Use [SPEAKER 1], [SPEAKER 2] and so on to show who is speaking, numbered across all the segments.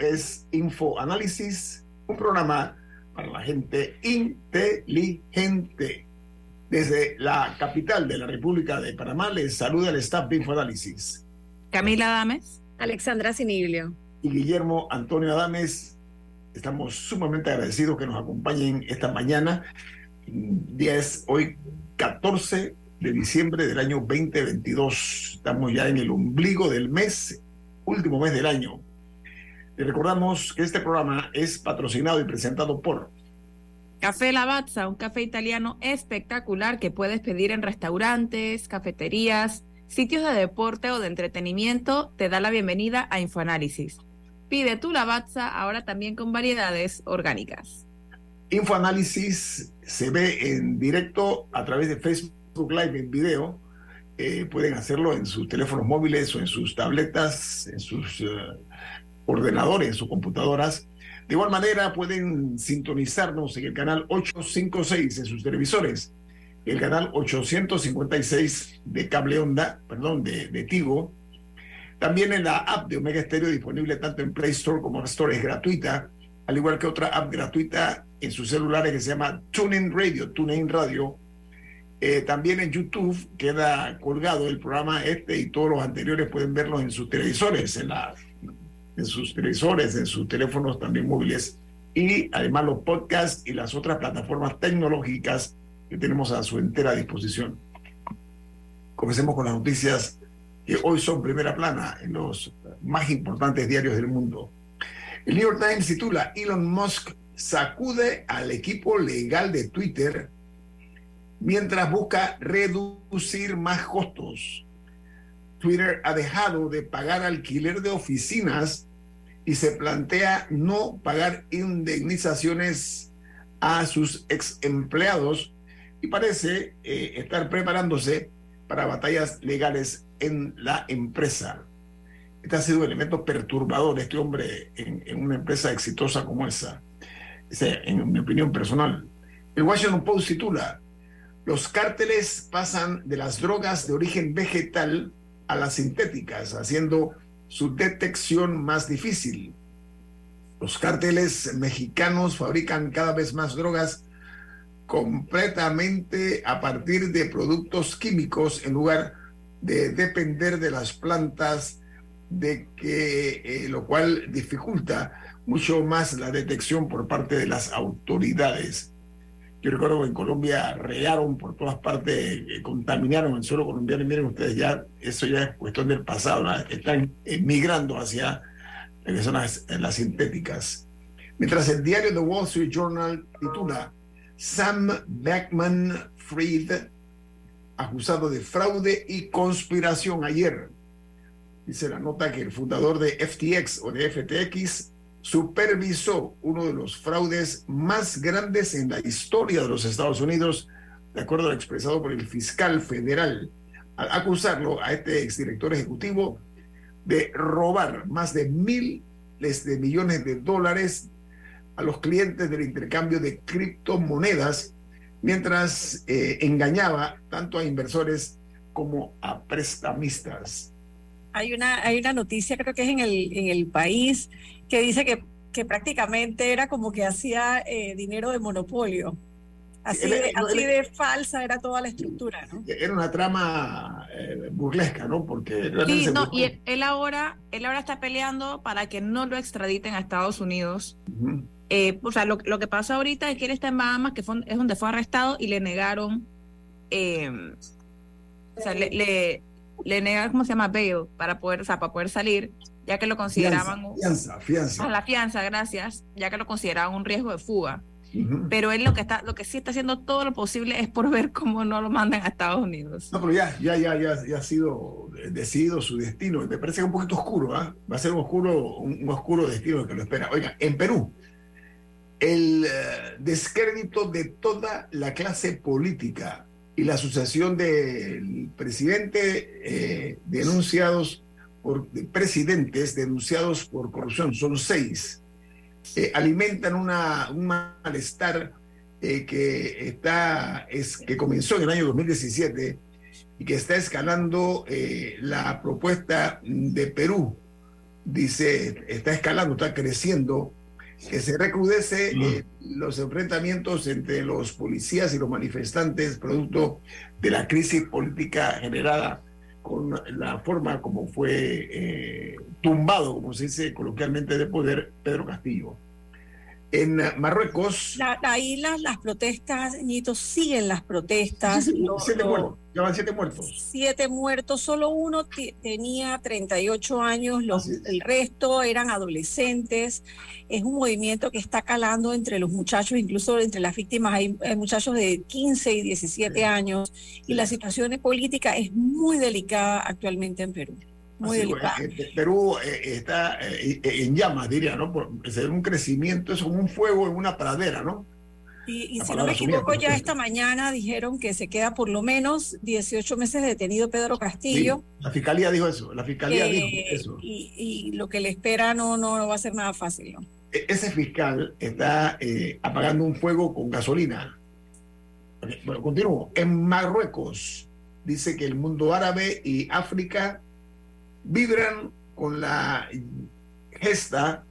[SPEAKER 1] Es Infoanálisis, un programa para la gente inteligente. Desde la capital de la República de Panamá les saluda el staff de Infoanálisis.
[SPEAKER 2] Camila Adames.
[SPEAKER 3] Alexandra Siniblio.
[SPEAKER 1] Y Guillermo Antonio Adames. Estamos sumamente agradecidos que nos acompañen esta mañana. Día es hoy 14 de diciembre del año 2022. Estamos ya en el ombligo del mes último mes del año. Le recordamos que este programa es patrocinado y presentado por
[SPEAKER 2] Café Lavazza, un café italiano espectacular que puedes pedir en restaurantes, cafeterías, sitios de deporte o de entretenimiento. Te da la bienvenida a Infoanálisis. Pide tu Lavazza ahora también con variedades orgánicas.
[SPEAKER 1] Infoanálisis se ve en directo a través de Facebook Live en video eh, pueden hacerlo en sus teléfonos móviles o en sus tabletas, en sus eh, ordenadores, en sus computadoras. De igual manera, pueden sintonizarnos en el canal 856 en sus televisores, el canal 856 de cable onda, perdón, de, de Tigo. También en la app de Omega Stereo, disponible tanto en Play Store como en Store, es gratuita, al igual que otra app gratuita en sus celulares que se llama TuneIn Radio, TuneIn Radio, eh, también en YouTube queda colgado el programa este y todos los anteriores pueden verlos en sus televisores, en, la, en sus televisores, en sus teléfonos también móviles y además los podcasts y las otras plataformas tecnológicas que tenemos a su entera disposición. Comencemos con las noticias que hoy son primera plana en los más importantes diarios del mundo. El New York Times titula Elon Musk sacude al equipo legal de Twitter mientras busca reducir más costos. Twitter ha dejado de pagar alquiler de oficinas y se plantea no pagar indemnizaciones a sus ex empleados y parece eh, estar preparándose para batallas legales en la empresa. Este ha sido un elemento perturbador, este hombre, en, en una empresa exitosa como esa. En mi opinión personal. El Washington Post titula, los cárteles pasan de las drogas de origen vegetal a las sintéticas, haciendo su detección más difícil. Los cárteles mexicanos fabrican cada vez más drogas completamente a partir de productos químicos en lugar de depender de las plantas, de que eh, lo cual dificulta mucho más la detección por parte de las autoridades. Yo recuerdo que en Colombia regaron por todas partes, eh, contaminaron el suelo colombiano y miren ustedes, ya eso ya es cuestión del pasado, están migrando hacia las zonas las sintéticas. Mientras el diario The Wall Street Journal titula Sam Beckman Fried, acusado de fraude y conspiración ayer. Dice la nota que el fundador de FTX o de FTX supervisó uno de los fraudes más grandes en la historia de los Estados Unidos, de acuerdo a lo expresado por el fiscal federal, al acusarlo a este exdirector ejecutivo de robar más de miles de millones de dólares a los clientes del intercambio de criptomonedas, mientras eh, engañaba tanto a inversores como a prestamistas.
[SPEAKER 3] Hay una, hay una noticia, creo que es en el, en el país, que dice que, que prácticamente era como que hacía eh, dinero de monopolio. Así, de, así de, falsa era toda la estructura, ¿no?
[SPEAKER 1] Era una trama eh, burlesca, ¿no? Porque
[SPEAKER 2] sí, no, y él, ahora, él ahora está peleando para que no lo extraditen a Estados Unidos. eh, o sea, lo, lo, que pasa ahorita es que él está en Bahamas, que fue, es donde fue arrestado y le negaron, eh, o sea, le, le, le, negaron, ¿cómo se llama? Bail, para poder, o sea, para poder salir, ya que lo consideraban...
[SPEAKER 1] Fianza, fianza.
[SPEAKER 2] A la fianza, gracias, ya que lo consideraban un riesgo de fuga. Pero él lo que está, lo que sí está haciendo todo lo posible es por ver cómo no lo mandan a Estados Unidos.
[SPEAKER 1] No, pero ya, ya, ya, ya, ya ha sido decidido su destino. Me parece que es un poquito oscuro, ¿ah? Va a ser un oscuro, un, un oscuro destino que lo espera. Oiga, en Perú, el uh, descrédito de toda la clase política y la asociación del presidente eh, denunciados por de presidentes denunciados por corrupción, son seis eh, alimentan una, un malestar eh, que, está, es, que comenzó en el año 2017 y que está escalando eh, la propuesta de Perú. Dice, está escalando, está creciendo, que se recrudece mm. los enfrentamientos entre los policías y los manifestantes producto de la crisis política generada con la forma como fue eh, tumbado, como se dice coloquialmente, de poder Pedro Castillo. En Marruecos.
[SPEAKER 3] La, ahí las, las protestas, Ñito, siguen las protestas.
[SPEAKER 1] Sí, sí, lo, siete muertos, ya van siete muertos.
[SPEAKER 3] Siete muertos, solo uno tenía 38 años, los, el resto eran adolescentes. Es un movimiento que está calando entre los muchachos, incluso entre las víctimas hay, hay muchachos de 15 y 17 sí. años. Y la situación política es muy delicada actualmente en Perú. Muy
[SPEAKER 1] Así, bueno, Perú eh, está eh, en llamas, diría, ¿no? Por, ve un crecimiento, es como un fuego en una pradera, ¿no?
[SPEAKER 3] Y, y si no me equivoco, ya esta mañana dijeron que se queda por lo menos 18 meses detenido Pedro Castillo.
[SPEAKER 1] Sí, la fiscalía dijo eso, la fiscalía
[SPEAKER 3] eh,
[SPEAKER 1] dijo eso.
[SPEAKER 3] Y, y, lo que le espera no, no va a ser nada fácil, ¿no?
[SPEAKER 1] E, Ese fiscal está eh, apagando un fuego con gasolina. Bueno, continúo. En Marruecos dice que el mundo árabe y África vibran con la gesta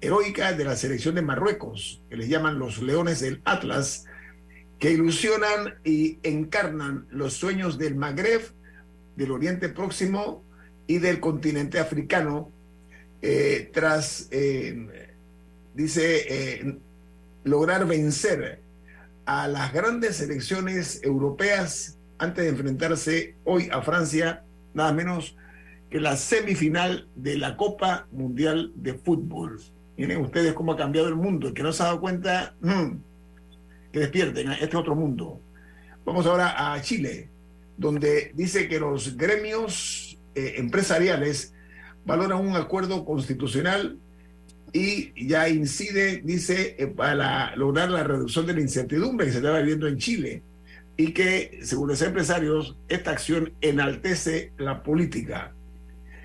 [SPEAKER 1] heroica de la selección de Marruecos, que les llaman los leones del Atlas, que ilusionan y encarnan los sueños del Magreb, del Oriente Próximo y del continente africano, eh, tras, eh, dice, eh, lograr vencer a las grandes selecciones europeas antes de enfrentarse hoy a Francia, nada menos que la semifinal de la Copa Mundial de Fútbol. Miren ustedes cómo ha cambiado el mundo. El que no se ha dado cuenta, mmm, que despierten, este es otro mundo. Vamos ahora a Chile, donde dice que los gremios eh, empresariales valoran un acuerdo constitucional y ya incide, dice, eh, para lograr la reducción de la incertidumbre que se está viviendo en Chile y que, según los empresarios, esta acción enaltece la política.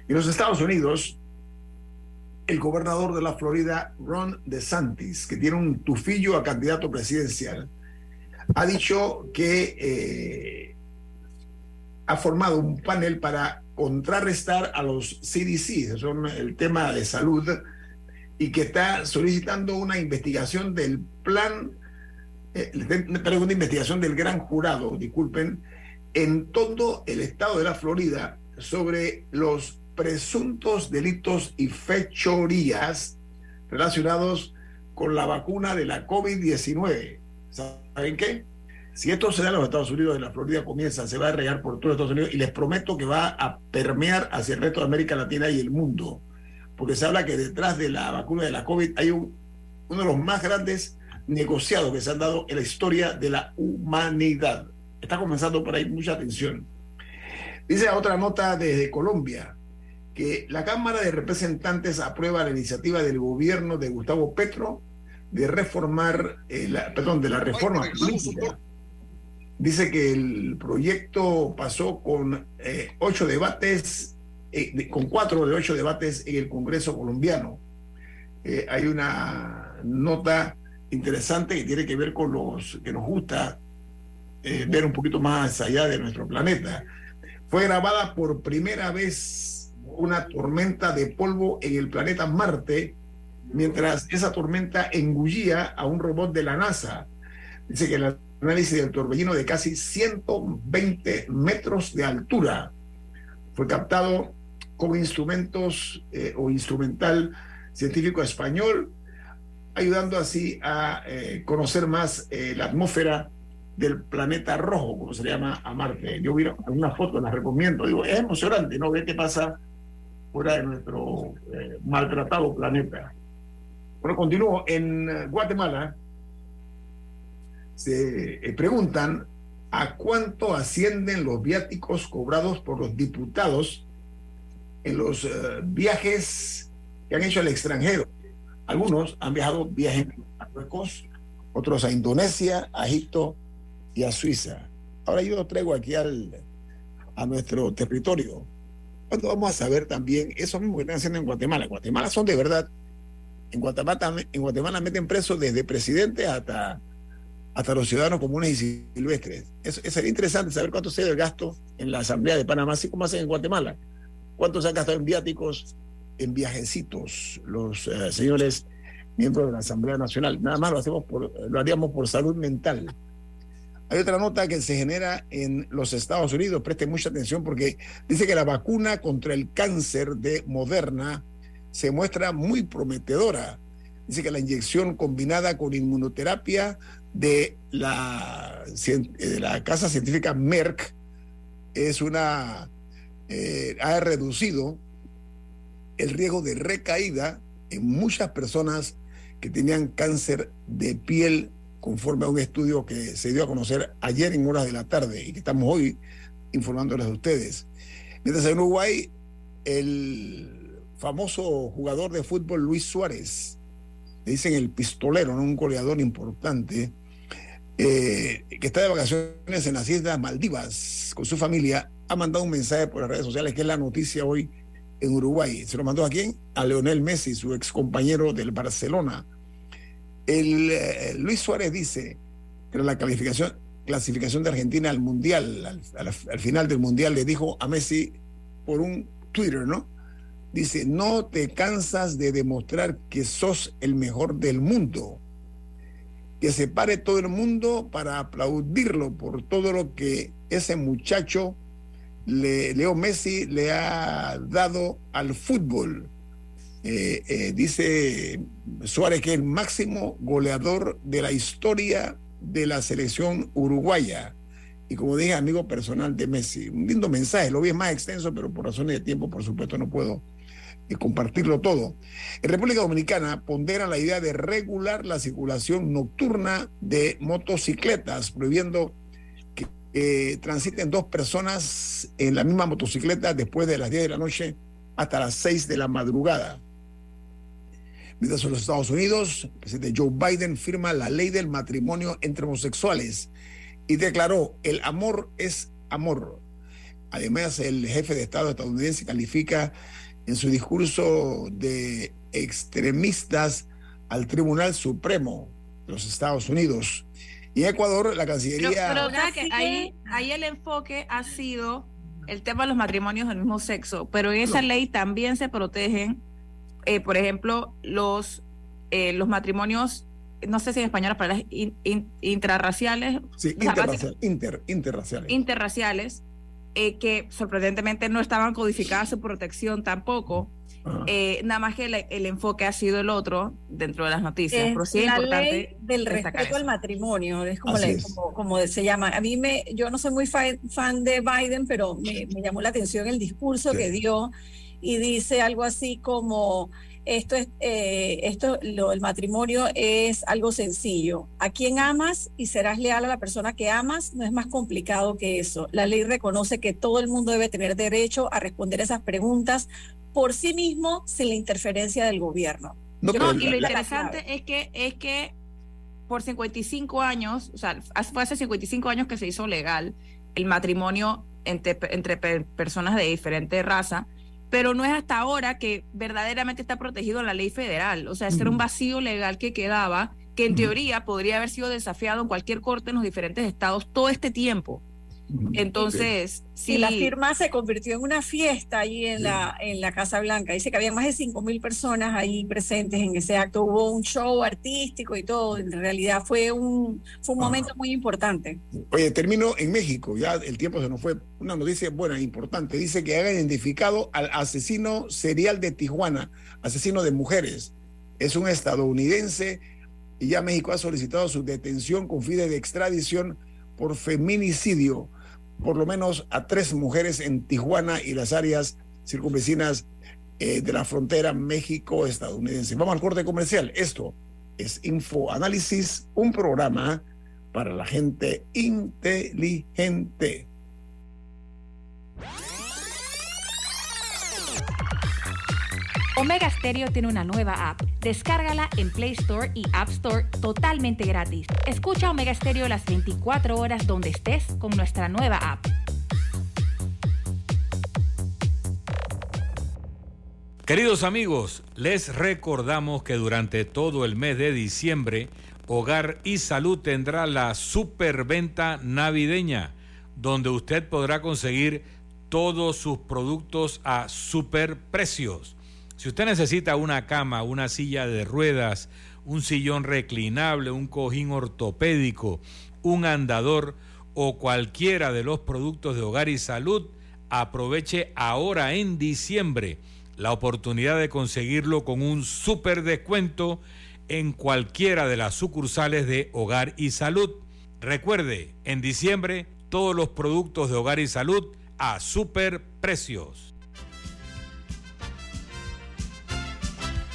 [SPEAKER 1] En los Estados Unidos, el gobernador de la Florida, Ron DeSantis, que tiene un tufillo a candidato presidencial, ha dicho que eh, ha formado un panel para contrarrestar a los CDC, son el tema de salud, y que está solicitando una investigación del plan, eh, una investigación del gran jurado, disculpen, en todo el estado de la Florida sobre los presuntos delitos y fechorías relacionados con la vacuna de la COVID-19. ¿Saben qué? Si esto se da en los Estados Unidos, en la Florida comienza, se va a regar por todos Estados Unidos y les prometo que va a permear hacia el resto de América Latina y el mundo. Porque se habla que detrás de la vacuna de la COVID hay un, uno de los más grandes negociados que se han dado en la historia de la humanidad. Está comenzando por ahí mucha atención. Dice otra nota desde Colombia que la Cámara de Representantes aprueba la iniciativa del gobierno de Gustavo Petro de reformar, eh, la, perdón, de la reforma política. Dice que el proyecto pasó con eh, ocho debates, eh, de, con cuatro de ocho debates en el Congreso colombiano. Eh, hay una nota interesante que tiene que ver con los que nos gusta eh, ver un poquito más allá de nuestro planeta. Fue grabada por primera vez una tormenta de polvo en el planeta Marte mientras esa tormenta engullía a un robot de la NASA. Dice que el análisis del torbellino de casi 120 metros de altura fue captado con instrumentos eh, o instrumental científico español, ayudando así a eh, conocer más eh, la atmósfera del planeta rojo, como se llama a Marte. Yo vi una foto, la recomiendo, digo, es emocionante, ¿no? Ver qué pasa fuera de nuestro maltratado planeta. Bueno, continúo. En Guatemala se preguntan a cuánto ascienden los viáticos cobrados por los diputados en los eh, viajes que han hecho al extranjero. Algunos han viajado viajes a Marruecos, otros a Indonesia, a Egipto y a Suiza. Ahora yo lo traigo aquí al, a nuestro territorio. Cuando vamos a saber también eso mismo que están haciendo en Guatemala. En Guatemala son de verdad. En Guatemala, en Guatemala meten presos desde presidente hasta, hasta los ciudadanos comunes y silvestres. Eso, sería interesante saber cuánto se el gasto en la Asamblea de Panamá, así como hacen en Guatemala. ¿Cuánto se han gastado en viáticos, en viajecitos los eh, señores miembros de la Asamblea Nacional? Nada más lo, hacemos por, lo haríamos por salud mental. Hay otra nota que se genera en los Estados Unidos, preste mucha atención porque dice que la vacuna contra el cáncer de Moderna se muestra muy prometedora. Dice que la inyección combinada con inmunoterapia de la, de la casa científica Merck es una eh, ha reducido el riesgo de recaída en muchas personas que tenían cáncer de piel conforme a un estudio que se dio a conocer ayer en horas de la tarde y que estamos hoy informándoles a ustedes. Mientras en Uruguay, el famoso jugador de fútbol Luis Suárez, le dicen el pistolero, ¿no? un goleador importante, eh, que está de vacaciones en las Islas Maldivas con su familia, ha mandado un mensaje por las redes sociales que es la noticia hoy en Uruguay. ¿Se lo mandó a quién? A Leonel Messi, su ex compañero del Barcelona. El, eh, Luis Suárez dice que la calificación, clasificación de Argentina al Mundial, al, final del Mundial, le dijo a Messi por un Twitter, ¿no? Dice, no te cansas de demostrar que sos el mejor del mundo. Que se pare todo el mundo para aplaudirlo por todo lo que ese muchacho Leo Messi le ha dado al fútbol. Eh, eh, dice Suárez que es el máximo goleador de la historia de la selección uruguaya. Y como dije, amigo personal de Messi. Un lindo mensaje, lo vi más extenso, pero por razones de tiempo, por supuesto, no puedo eh, compartirlo todo. En República Dominicana pondera la idea de regular la circulación nocturna de motocicletas, prohibiendo transiten dos personas en la misma motocicleta después de las 10 de la noche hasta las 6 de la madrugada. Mientras en los Estados Unidos, el presidente Joe Biden firma la ley del matrimonio entre homosexuales y declaró, el amor es amor. Además, el jefe de Estado estadounidense califica en su discurso de extremistas al Tribunal Supremo de los Estados Unidos y Ecuador, la Cancillería.
[SPEAKER 2] Pero, que ahí, ahí el enfoque ha sido el tema de los matrimonios del mismo sexo, pero en esa ley también se protegen, eh, por ejemplo, los, eh, los matrimonios, no sé si en español las palabras intrarraciales.
[SPEAKER 1] Sí, interraciales, inter, interraciales.
[SPEAKER 2] Interraciales, eh, que sorprendentemente no estaban codificadas su protección tampoco. Eh, nada más que el, enfoque ha sido el otro dentro de las noticias. pero sí
[SPEAKER 3] la ley del respeto al matrimonio, es como, como, se llama. A mí me, yo no soy muy fan, de Biden, pero me, llamó la atención el discurso que dio y dice algo así como esto es eh, esto lo, el matrimonio es algo sencillo. A quien amas y serás leal a la persona que amas no es más complicado que eso. La ley reconoce que todo el mundo debe tener derecho a responder esas preguntas por sí mismo sin la interferencia del gobierno.
[SPEAKER 2] No, y lo interesante es que es que por 55 años, o sea, fue hace 55 años que se hizo legal el matrimonio entre, entre personas de diferente raza, pero no es hasta ahora que verdaderamente está protegido en la ley federal. O sea, este era un vacío legal que quedaba, que en teoría podría haber sido desafiado en cualquier corte en los diferentes estados todo este tiempo. Entonces,
[SPEAKER 3] sí. la firma se convirtió en una fiesta ahí en, la, en la Casa Blanca. Dice que había más de 5 mil personas ahí presentes en ese acto. Hubo un show artístico y todo. En realidad fue un, fue un momento muy importante.
[SPEAKER 1] Oye, termino en México. Ya el tiempo se nos fue. Una noticia buena, importante. Dice que haga identificado al asesino serial de Tijuana, asesino de mujeres. Es un estadounidense y ya México ha solicitado su detención con fines de extradición por feminicidio, por lo menos a tres mujeres en Tijuana y las áreas circunvecinas eh, de la frontera México-estadounidense. Vamos al corte comercial. Esto es Info Análisis, un programa para la gente inteligente.
[SPEAKER 4] Omega Stereo tiene una nueva app. Descárgala en Play Store y App Store totalmente gratis. Escucha Omega Stereo las 24 horas donde estés con nuestra nueva app.
[SPEAKER 5] Queridos amigos, les recordamos que durante todo el mes de diciembre, Hogar y Salud tendrá la superventa navideña, donde usted podrá conseguir todos sus productos a super precios. Si usted necesita una cama, una silla de ruedas, un sillón reclinable, un cojín ortopédico, un andador o cualquiera de los productos de hogar y salud, aproveche ahora en diciembre la oportunidad de conseguirlo con un super descuento en cualquiera de las sucursales de hogar y salud. Recuerde, en diciembre todos los productos de hogar y salud a super precios.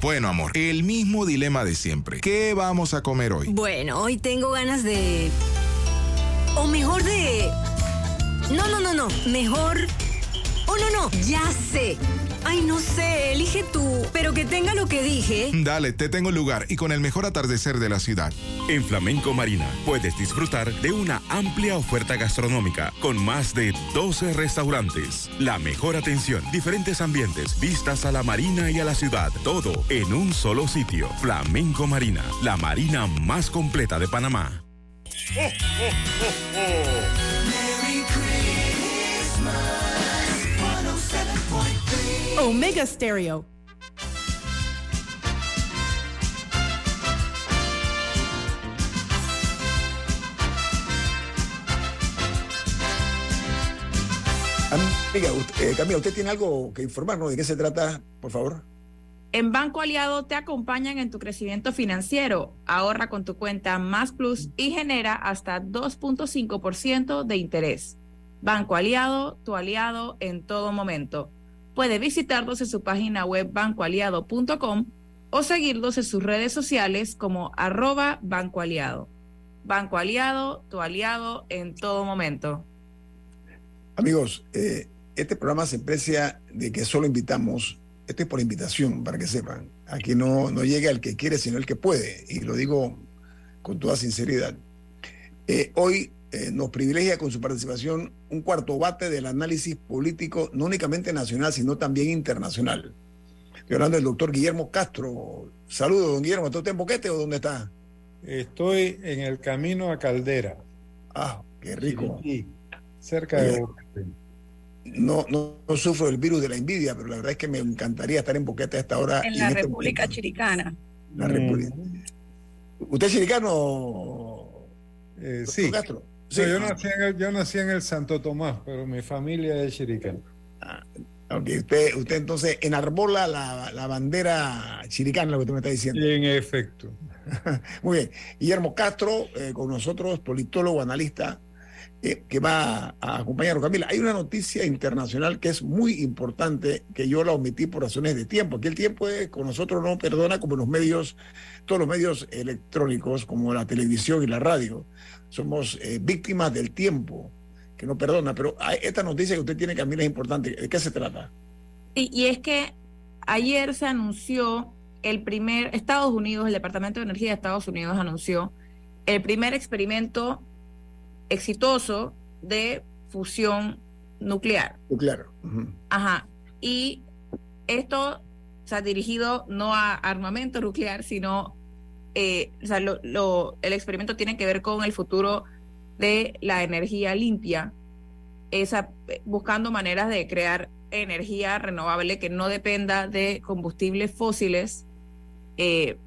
[SPEAKER 6] Bueno, amor, el mismo dilema de siempre. ¿Qué vamos a comer hoy?
[SPEAKER 7] Bueno, hoy tengo ganas de... O mejor de... No, no, no, no. Mejor... Oh, no, no. Ya sé. Ay, no sé, elige tú, pero que tenga lo que dije.
[SPEAKER 6] Dale, te tengo el lugar y con el mejor atardecer de la ciudad.
[SPEAKER 8] En Flamenco Marina puedes disfrutar de una amplia oferta gastronómica con más de 12 restaurantes, la mejor atención, diferentes ambientes, vistas a la marina y a la ciudad, todo en un solo sitio. Flamenco Marina, la marina más completa de Panamá.
[SPEAKER 9] Omega Stereo.
[SPEAKER 1] Amiga, usted, eh, Camila, ¿usted tiene algo que informarnos? ¿De qué se trata, por favor?
[SPEAKER 2] En Banco Aliado te acompañan en tu crecimiento financiero. Ahorra con tu cuenta Más Plus y genera hasta 2.5% de interés. Banco Aliado, tu aliado en todo momento. Puede visitarlos en su página web bancoaliado.com o seguirlos en sus redes sociales como arroba Banco Aliado. Banco Aliado, tu aliado en todo momento.
[SPEAKER 1] Amigos, eh, este programa se precia de que solo invitamos, esto es por invitación, para que sepan. Aquí no, no llega el que quiere, sino el que puede, y lo digo con toda sinceridad. Eh, hoy eh, nos privilegia con su participación un cuarto bate del análisis político, no únicamente nacional, sino también internacional. Estoy hablando del doctor Guillermo Castro. Saludos, don Guillermo. ¿Está usted en Boquete o dónde está?
[SPEAKER 10] Estoy en el camino a Caldera.
[SPEAKER 1] Ah, qué rico.
[SPEAKER 10] Sí, cerca de Boquete.
[SPEAKER 1] No, no, sufro del virus de la envidia, pero la verdad es que me encantaría estar en Boquete a esta hora.
[SPEAKER 3] En la este República Chiricana.
[SPEAKER 1] La República. ¿Usted es chiricano?
[SPEAKER 10] Eh, sí. Castro? Yo, nací en el, yo nací en el Santo Tomás, pero mi familia es chiricana.
[SPEAKER 1] Ah, usted, usted entonces enarbola la, la bandera chiricana, lo que usted me está diciendo.
[SPEAKER 10] En efecto.
[SPEAKER 1] Muy bien. Guillermo Castro, eh, con nosotros, politólogo, analista, eh, que va a acompañarnos. Camila, hay una noticia internacional que es muy importante, que yo la omití por razones de tiempo. Aquí el tiempo es, con nosotros no perdona como los medios, todos los medios electrónicos, como la televisión y la radio somos eh, víctimas del tiempo, que no perdona. Pero esta noticia que usted tiene, Camila, es importante. ¿De qué se trata?
[SPEAKER 2] Y, y es que ayer se anunció el primer, Estados Unidos, el Departamento de Energía de Estados Unidos anunció el primer experimento exitoso de fusión nuclear.
[SPEAKER 1] Nuclear.
[SPEAKER 2] Ajá. Y esto se ha dirigido no a armamento nuclear, sino eh, o sea, lo, el experimento tiene que ver con el futuro de la energía limpia, esa, buscando maneras de crear energía renovable que no dependa de combustibles fósiles eh,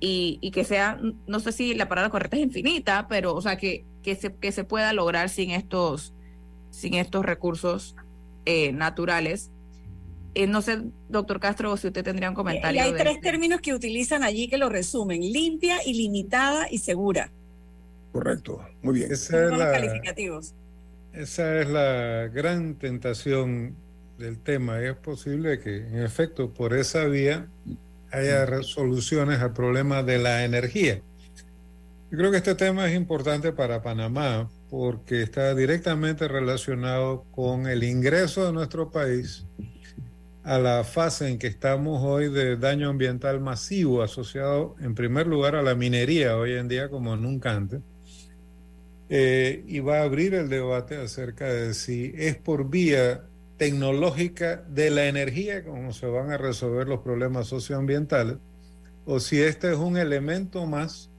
[SPEAKER 2] y, que sea, no sé si la palabra correcta es infinita, pero o sea, que, que, se, que se pueda lograr sin estos, sin estos recursos eh, naturales. Eh, no sé, doctor Castro, si usted tendría un comentario.
[SPEAKER 3] Y hay tres este. términos que utilizan allí que lo resumen, limpia, ilimitada y segura.
[SPEAKER 1] Correcto, muy bien.
[SPEAKER 10] Esa es, la, calificativos. esa es la gran tentación del tema. Es posible que, en efecto, por esa vía haya soluciones al problema de la energía. Yo creo que este tema es importante para Panamá porque está directamente relacionado con el ingreso de nuestro país a la fase en que estamos hoy de daño ambiental masivo asociado en primer lugar a la minería hoy en día como nunca antes. Eh, y va a abrir el debate acerca de si es por vía tecnológica de la energía como se van a resolver los problemas socioambientales o si este es un elemento más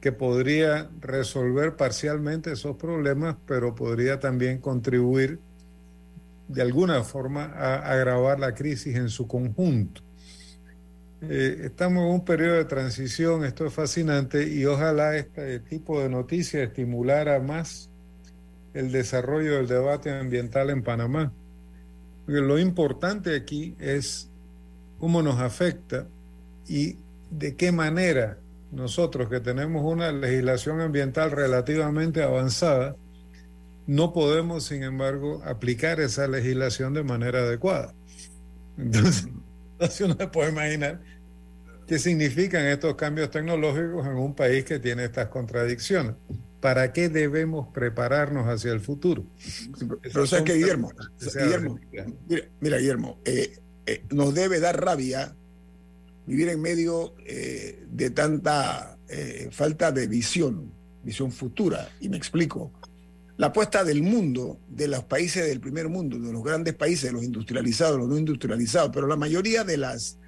[SPEAKER 10] que podría resolver parcialmente esos problemas, pero podría también contribuir de alguna forma a agravar la crisis en su conjunto. Eh, estamos en un periodo de transición, esto es fascinante y ojalá este tipo de noticias estimulara más el desarrollo del debate ambiental en Panamá. Lo importante aquí es cómo nos afecta y de qué manera nosotros que tenemos una legislación ambiental relativamente avanzada, no podemos, sin embargo, aplicar esa legislación de manera adecuada. Entonces, uno se puede imaginar qué significan estos cambios tecnológicos en un país que tiene estas contradicciones. ¿Para qué debemos prepararnos hacia el futuro?
[SPEAKER 1] Pero o sea que Guillermo, mira, Guillermo, eh, eh, nos debe dar rabia vivir en medio eh, de tanta falta de visión, visión futura. Y me explico la apuesta del mundo, de los países del primer mundo, de los grandes países, de los industrializados, los no industrializados, pero la mayoría de las,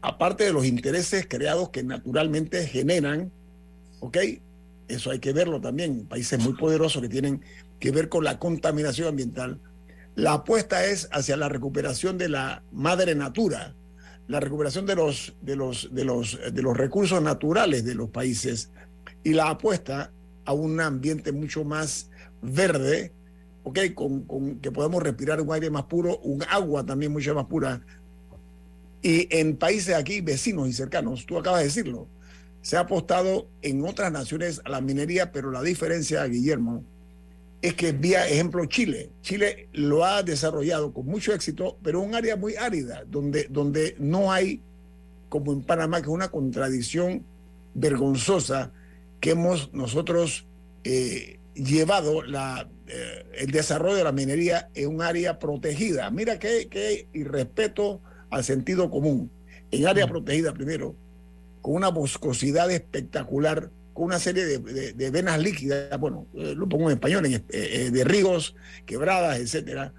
[SPEAKER 1] aparte de los intereses creados que naturalmente generan, ¿ok? Eso hay que verlo también, países muy poderosos que tienen que ver con la contaminación ambiental. La apuesta es hacia la recuperación de la madre natura, la recuperación de los, de los, de los, de los recursos naturales de los países y la apuesta a un ambiente mucho más verde, ¿ok? Con, que podemos respirar un aire más puro, un agua también mucho más pura. Y en países aquí vecinos y cercanos, tú acabas de decirlo, se ha apostado en otras naciones a la minería, pero la diferencia, Guillermo, es que vía ejemplo Chile. Chile lo ha desarrollado con mucho éxito, pero un área muy árida, donde, donde no hay, como en Panamá, que es una contradicción vergonzosa que hemos nosotros eh, llevado la, eh, el desarrollo de la minería en un área protegida. Mira qué, qué irrespeto al sentido común. En área mm. protegida primero, con una boscosidad espectacular, con una serie de, de, venas líquidas, bueno, eh, lo pongo en español, eh, de ríos, quebradas, etcétera.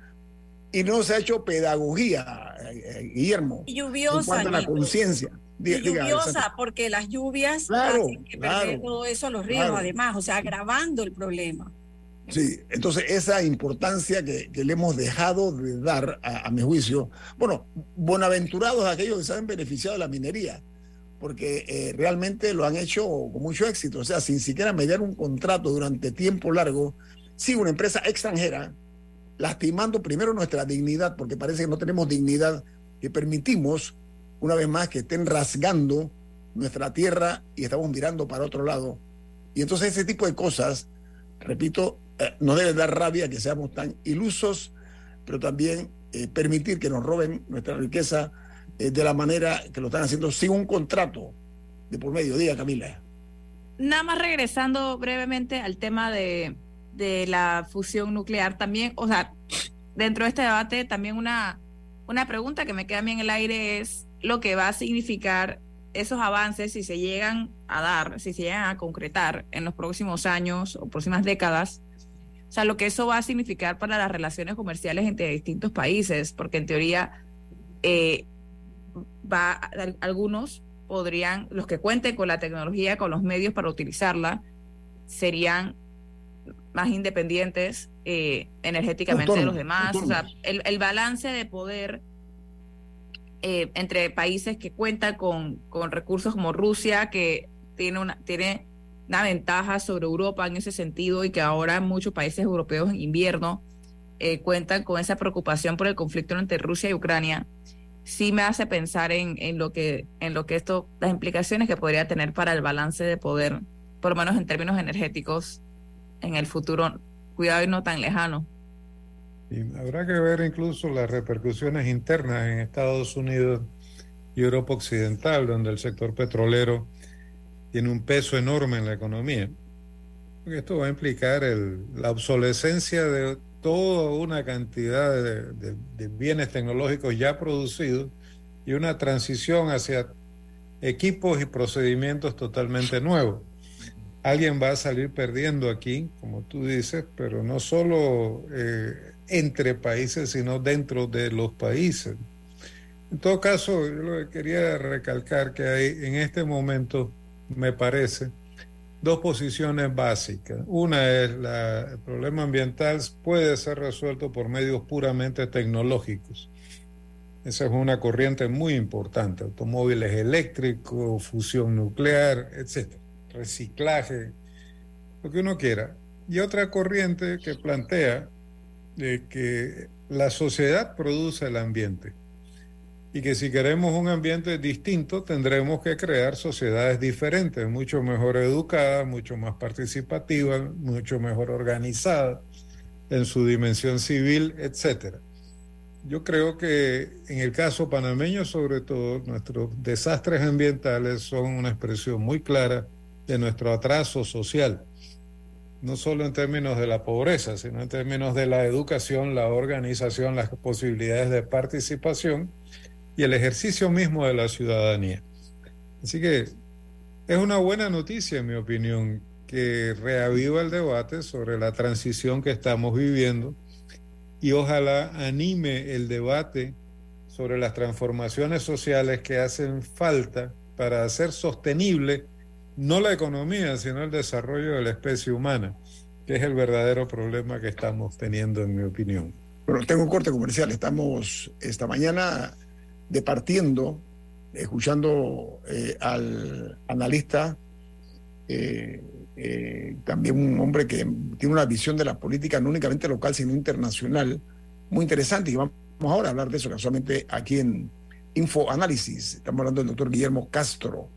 [SPEAKER 1] Y no se ha hecho pedagogía, Guillermo,
[SPEAKER 3] lluviosa,
[SPEAKER 1] en cuanto a la conciencia.
[SPEAKER 3] Lluviosa, porque las lluvias hacen que todo eso a los ríos, además, o sea, agravando el problema.
[SPEAKER 1] Sí, entonces esa importancia que, le hemos dejado de dar, a, mi juicio, bueno, buenaventurados aquellos que se han beneficiado de la minería, porque eh, realmente lo han hecho con mucho éxito, o sea, sin siquiera mediar un contrato durante tiempo largo, si una empresa extranjera, lastimando primero nuestra dignidad, porque parece que no tenemos dignidad, que permitimos una vez más que estén rasgando nuestra tierra y estamos mirando para otro lado. Y entonces ese tipo de cosas, repito, eh, nos debe dar rabia que seamos tan ilusos, pero también eh, permitir que nos roben nuestra riqueza eh, de la manera que lo están haciendo sin un contrato de por medio. Diga, Camila.
[SPEAKER 2] Nada más regresando brevemente al tema de, de la fusión nuclear, también, o sea, dentro de este debate, también una una pregunta que me queda a mí en el aire es lo que va a significar esos avances si se llegan a dar, si se llegan a concretar en los próximos años o próximas décadas. O sea, lo que eso va a significar para las relaciones comerciales entre distintos países, porque en teoría eh, va, algunos podrían, los que cuenten con la tecnología, con los medios para utilizarla, serían más independientes eh, energéticamente de los demás. O sea, el, balance de poder eh, entre países que cuentan con, con, recursos como Rusia, que tiene una, tiene una ventaja sobre Europa en ese sentido y que ahora muchos países europeos en invierno eh, cuentan con esa preocupación por el conflicto entre Rusia y Ucrania, sí me hace pensar en, en, lo que en lo que esto, las implicaciones que podría tener para el balance de poder, por lo menos en términos energéticos en el futuro, cuidado y no tan lejano.
[SPEAKER 10] Y habrá que ver incluso las repercusiones internas en Estados Unidos y Europa Occidental, donde el sector petrolero tiene un peso enorme en la economía. Porque esto va a implicar la obsolescencia de toda una cantidad de bienes tecnológicos ya producidos y una transición hacia equipos y procedimientos totalmente nuevos alguien va a salir perdiendo aquí, como tú dices, pero no solo eh, entre países, sino dentro de los países. En todo caso, yo quería recalcar que hay en este momento, me parece, dos posiciones básicas. Una es la, el problema ambiental puede ser resuelto por medios puramente tecnológicos. Esa es una corriente muy importante, automóviles eléctricos, fusión nuclear, etcétera reciclaje, lo que uno quiera. Y otra corriente que plantea de que la sociedad produce el ambiente y que si queremos un ambiente distinto tendremos que crear sociedades diferentes, mucho mejor educadas, mucho más participativas, mucho mejor organizadas en su dimensión civil, etcétera. Yo creo que en el caso panameño, sobre todo, nuestros desastres ambientales son una expresión muy clara de nuestro atraso social, no solo en términos de la pobreza, sino en términos de la educación, la organización, las posibilidades de participación y el ejercicio mismo de la ciudadanía. Así que es una buena noticia, en mi opinión, que reaviva el debate sobre la transición que estamos viviendo y ojalá anime el debate sobre las transformaciones sociales que hacen falta para hacer sostenible no la economía, sino el desarrollo de la especie humana, que es el verdadero problema que estamos teniendo, en mi opinión.
[SPEAKER 1] Bueno, tengo un corte comercial. Estamos esta mañana departiendo, escuchando eh, al analista, eh, eh, también un hombre que tiene una visión de la política no únicamente local, sino internacional, muy interesante. Y vamos ahora a hablar de eso casualmente aquí en Info Análisis. Estamos hablando del doctor Guillermo Castro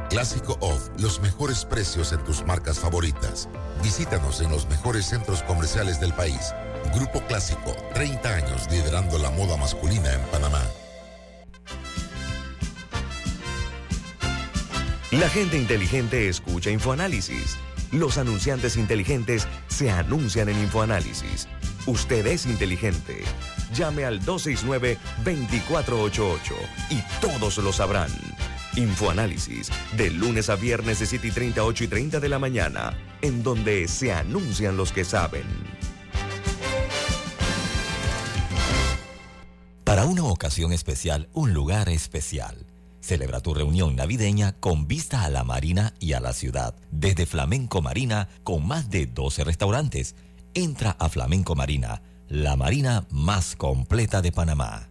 [SPEAKER 9] Clásico Off, los mejores precios en tus marcas favoritas. Visítanos en los mejores centros comerciales del país. Grupo Clásico, 30 años liderando la moda masculina en Panamá.
[SPEAKER 11] La gente inteligente escucha InfoAnálisis. Los anunciantes inteligentes se anuncian en InfoAnálisis. Usted es inteligente. Llame al 269-2488 y todos lo sabrán. Infoanálisis, de lunes a viernes de 7 y 30, 8 y 30 de la mañana, en donde se anuncian los que saben.
[SPEAKER 12] Para una ocasión especial, un lugar especial Celebra tu reunión navideña con vista a la marina y a la ciudad. Desde Flamenco Marina, con más de 12 restaurantes. Entra a Flamenco Marina, la marina más completa de Panamá.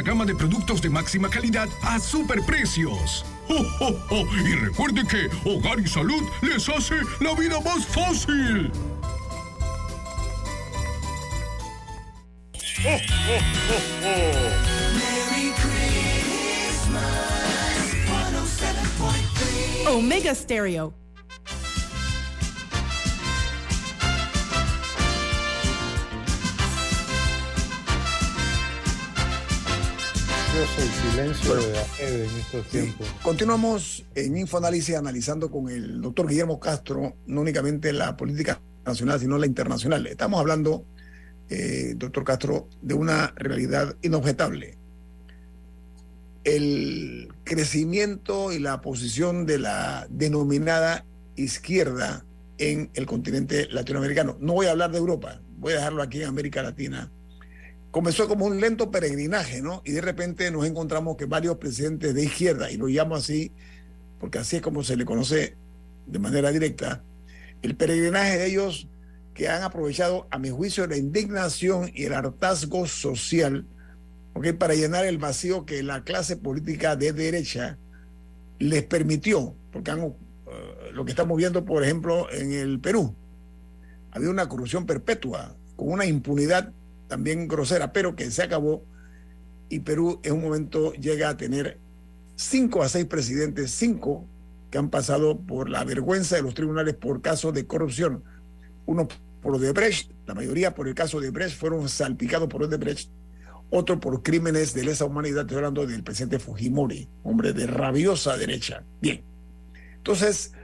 [SPEAKER 13] gama de productos de máxima calidad a superprecios. ¡Oh, Y recuerde que Hogar y Salud les hace la vida más fácil.
[SPEAKER 14] Omega Stereo
[SPEAKER 10] el silencio de en estos tiempos.
[SPEAKER 1] Continuamos en Infoanálisis analizando con el doctor Guillermo Castro no únicamente la política nacional, sino la internacional. Estamos hablando, eh, doctor Castro, de una realidad inobjetable. El crecimiento y la posición de la denominada izquierda en el continente latinoamericano. No voy a hablar de Europa, voy a dejarlo aquí en América Latina comenzó como un lento peregrinaje, ¿no? Y de repente nos encontramos que varios presidentes de izquierda, y lo llamo así, porque así es como se le conoce de manera directa, el peregrinaje de ellos que han aprovechado, a mi juicio, la indignación y el hartazgo social, ¿ok? Para llenar el vacío que la clase política de derecha les permitió, porque eh, lo que estamos viendo, por ejemplo, en el Perú, había una corrupción perpetua, con una impunidad también grosera, pero que se acabó y Perú en un momento llega a tener cinco a seis presidentes, cinco que han pasado por la vergüenza de los tribunales por casos de corrupción. Uno por Odebrecht, la mayoría por el caso de Odebrecht fueron salpicados por Odebrecht, otro por crímenes de lesa humanidad, estoy hablando del presidente Fujimori, hombre de rabiosa derecha. Bien, entonces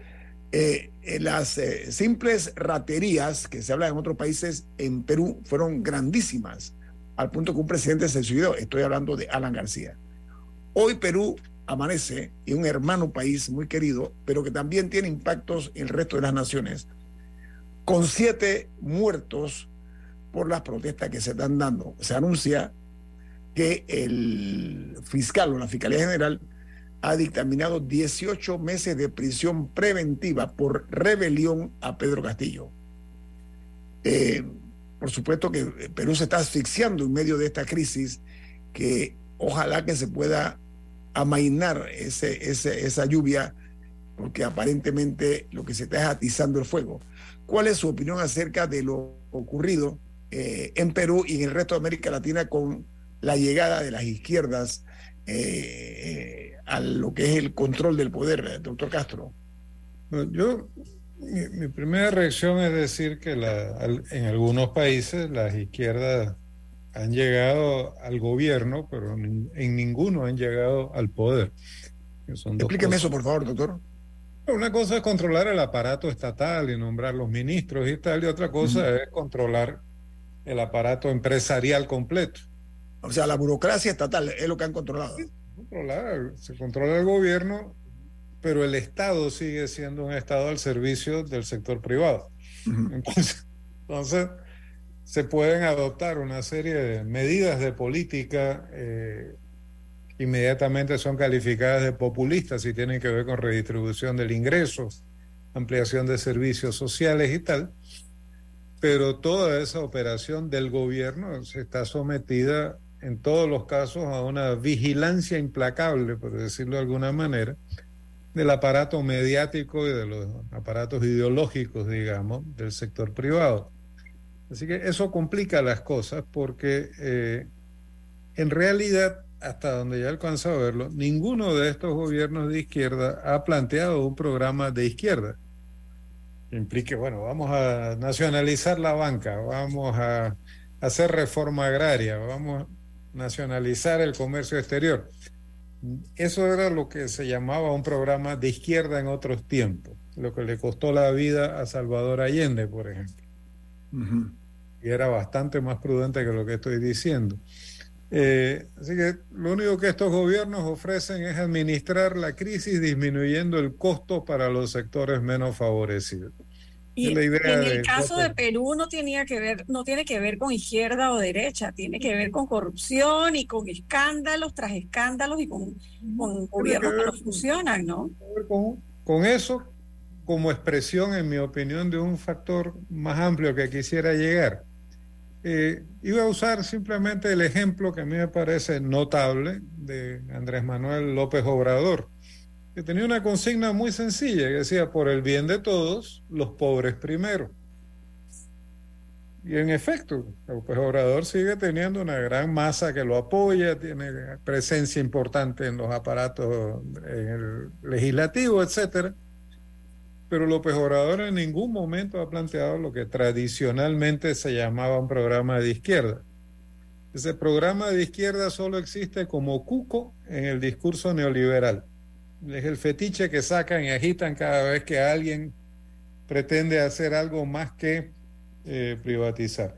[SPEAKER 1] eh, eh, las eh, simples raterías que se hablan en otros países en Perú fueron grandísimas, al punto que un presidente se suicidó. Estoy hablando de Alan García. Hoy Perú amanece y un hermano país muy querido, pero que también tiene impactos en el resto de las naciones, con siete muertos por las protestas que se están dando. Se anuncia que el fiscal o la Fiscalía General ha dictaminado 18 meses de prisión preventiva por rebelión a Pedro Castillo. Eh, por supuesto que Perú se está asfixiando en medio de esta crisis que ojalá que se pueda amainar ese, esa lluvia porque aparentemente lo que se está es atizando el fuego. ¿Cuál es su opinión acerca de lo ocurrido eh, en Perú y en el resto de América Latina con la llegada de las izquierdas eh, a lo que es el control del poder, doctor Castro?
[SPEAKER 10] yo, mi, primera reacción es decir que la, en algunos países las izquierdas han llegado al gobierno, pero en, ninguno han llegado al poder.
[SPEAKER 1] Explíqueme eso, por favor, doctor.
[SPEAKER 10] Una cosa es controlar el aparato estatal y nombrar los ministros y tal, y otra cosa es controlar el aparato empresarial completo.
[SPEAKER 1] O sea, la burocracia estatal es lo que han controlado
[SPEAKER 10] se controla el gobierno, pero el Estado sigue siendo un Estado al servicio del sector privado. entonces, entonces, se pueden adoptar una serie de medidas de política eh, inmediatamente son calificadas de populistas y tienen que ver con redistribución del ingreso, ampliación de servicios sociales y tal. Pero toda esa operación del gobierno se está sometida en todos los casos a una vigilancia implacable, por decirlo de alguna manera, del aparato mediático y de los aparatos ideológicos, digamos, del sector privado. Así que eso complica las cosas porque eh, en realidad, hasta donde ya alcanzo a verlo, ninguno de estos gobiernos de izquierda ha planteado un programa de izquierda. Que implique, bueno, vamos a nacionalizar la banca, vamos a hacer reforma agraria, vamos nacionalizar el comercio exterior. Eso era lo que se llamaba un programa de izquierda en otros tiempos, lo que le costó la vida a Salvador Allende, por ejemplo. Y era bastante más prudente que lo que estoy diciendo. Eh, así que lo único que estos gobiernos ofrecen es administrar la crisis disminuyendo el costo para los sectores menos favorecidos.
[SPEAKER 3] Y en el caso de Perú no tenía que ver, no tiene que ver con izquierda o derecha, tiene que ver con corrupción y con escándalos tras escándalos y con, gobiernos que, no funcionan, ¿no?
[SPEAKER 10] Con, con eso como expresión, en mi opinión, de un factor más amplio que quisiera llegar. Eh, iba a usar simplemente el ejemplo que a mí me parece notable de Andrés Manuel López Obrador que tenía una consigna muy sencilla, que decía, por el bien de todos, los pobres primero. Y en efecto, López Obrador sigue teniendo una gran masa que lo apoya, tiene presencia importante en los aparatos legislativos, etcétera. Pero López Obrador en ningún momento ha planteado lo que tradicionalmente se llamaba un programa de izquierda. Ese programa de izquierda solo existe como cuco en el discurso neoliberal es el fetiche que sacan y agitan cada vez que alguien pretende hacer algo más que eh, privatizar.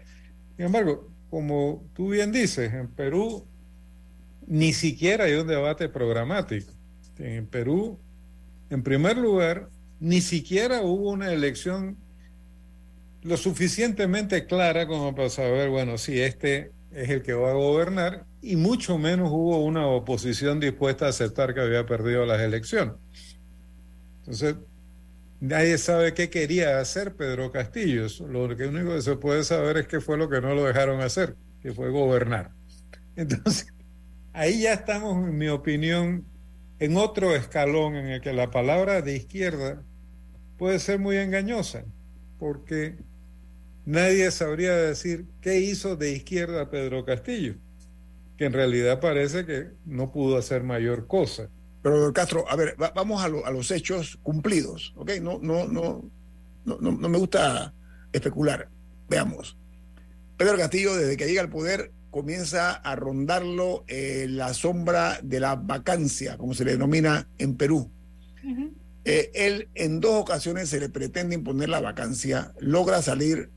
[SPEAKER 10] Sin embargo, como tú bien dices, en Perú ni siquiera hay un debate programático. En Perú, en primer lugar, ni siquiera hubo una elección lo suficientemente clara como para saber, bueno, si este es el que va a gobernar y mucho menos hubo una oposición dispuesta a aceptar que había perdido las elecciones. Entonces, nadie sabe qué quería hacer Pedro Castillo. Lo único que se puede saber es qué fue lo que no lo dejaron hacer, que fue gobernar. Entonces, ahí ya estamos, en mi opinión, en otro escalón en el que la palabra de izquierda puede ser muy engañosa, porque nadie sabría decir qué hizo de izquierda Pedro Castillo que en realidad parece que no pudo hacer mayor cosa.
[SPEAKER 1] Pero, Castro, a ver, vamos a, los hechos cumplidos, ¿ok? No, no, no, no, no, me gusta especular. Veamos. Pedro Castillo, desde que llega al poder, comienza a rondarlo eh, la sombra de la vacancia, como se le denomina en Perú. Eh, él en dos ocasiones se le pretende imponer la vacancia, logra salir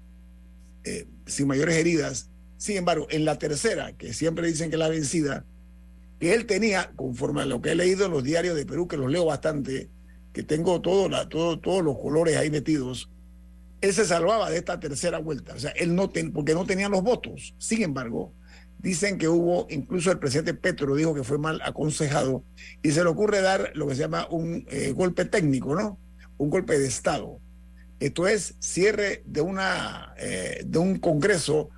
[SPEAKER 1] eh, sin mayores heridas sin embargo, en la tercera, que siempre dicen que la vencida, que él tenía, conforme a lo que he leído en los diarios de Perú, que los leo bastante, que tengo todo la, todo, todos los colores ahí metidos, él se salvaba de esta tercera vuelta. O sea, él no ten, porque no tenía los votos. Sin embargo, dicen que hubo, incluso el presidente Petro dijo que fue mal aconsejado, y se le ocurre dar lo que se llama un eh, golpe técnico, ¿no? Un golpe de Estado. Esto es cierre de, una, eh, de un Congreso